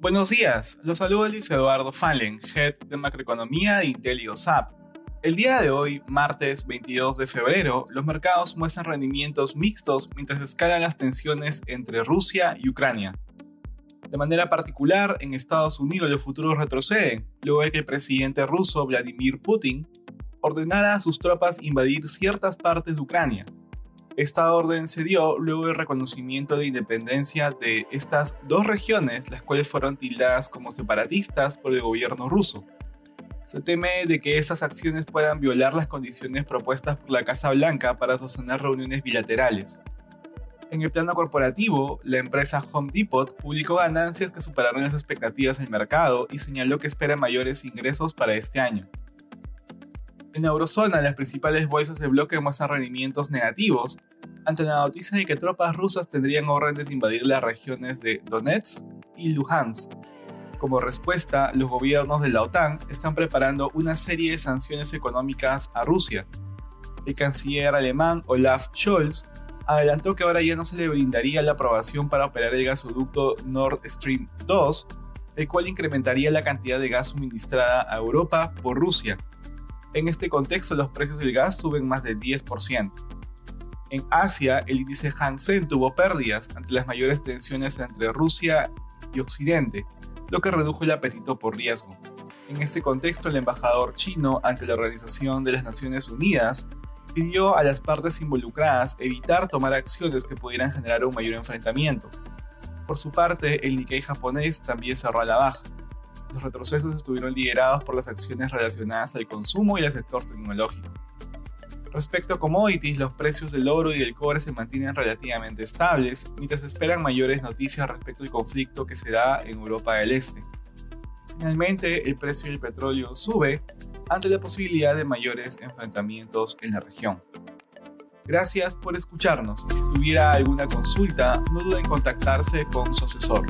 Buenos días, los saluda Luis Eduardo Fallen, Head de Macroeconomía de IntelioSAP. El día de hoy, martes 22 de febrero, los mercados muestran rendimientos mixtos mientras escalan las tensiones entre Rusia y Ucrania. De manera particular, en Estados Unidos los futuros retroceden, luego de que el presidente ruso Vladimir Putin ordenara a sus tropas invadir ciertas partes de Ucrania, esta orden se dio luego del reconocimiento de independencia de estas dos regiones, las cuales fueron tildadas como separatistas por el gobierno ruso. Se teme de que esas acciones puedan violar las condiciones propuestas por la Casa Blanca para sostener reuniones bilaterales. En el plano corporativo, la empresa Home Depot publicó ganancias que superaron las expectativas del mercado y señaló que espera mayores ingresos para este año. En la eurozona, las principales bolsas de bloque muestran rendimientos negativos ante la noticia de que tropas rusas tendrían órdenes de invadir las regiones de Donetsk y Luhansk. Como respuesta, los gobiernos de la OTAN están preparando una serie de sanciones económicas a Rusia. El canciller alemán Olaf Scholz adelantó que ahora ya no se le brindaría la aprobación para operar el gasoducto Nord Stream 2, el cual incrementaría la cantidad de gas suministrada a Europa por Rusia en este contexto, los precios del gas suben más del 10%. En Asia, el índice Hang Seng tuvo pérdidas ante las mayores tensiones entre Rusia y Occidente, lo que redujo el apetito por riesgo. En este contexto, el embajador chino ante la Organización de las Naciones Unidas pidió a las partes involucradas evitar tomar acciones que pudieran generar un mayor enfrentamiento. Por su parte, el Nikkei japonés también cerró a la baja. Los retrocesos estuvieron liderados por las acciones relacionadas al consumo y al sector tecnológico. Respecto a commodities, los precios del oro y del cobre se mantienen relativamente estables, mientras esperan mayores noticias respecto al conflicto que se da en Europa del Este. Finalmente, el precio del petróleo sube ante la posibilidad de mayores enfrentamientos en la región. Gracias por escucharnos. Si tuviera alguna consulta, no duden en contactarse con su asesor.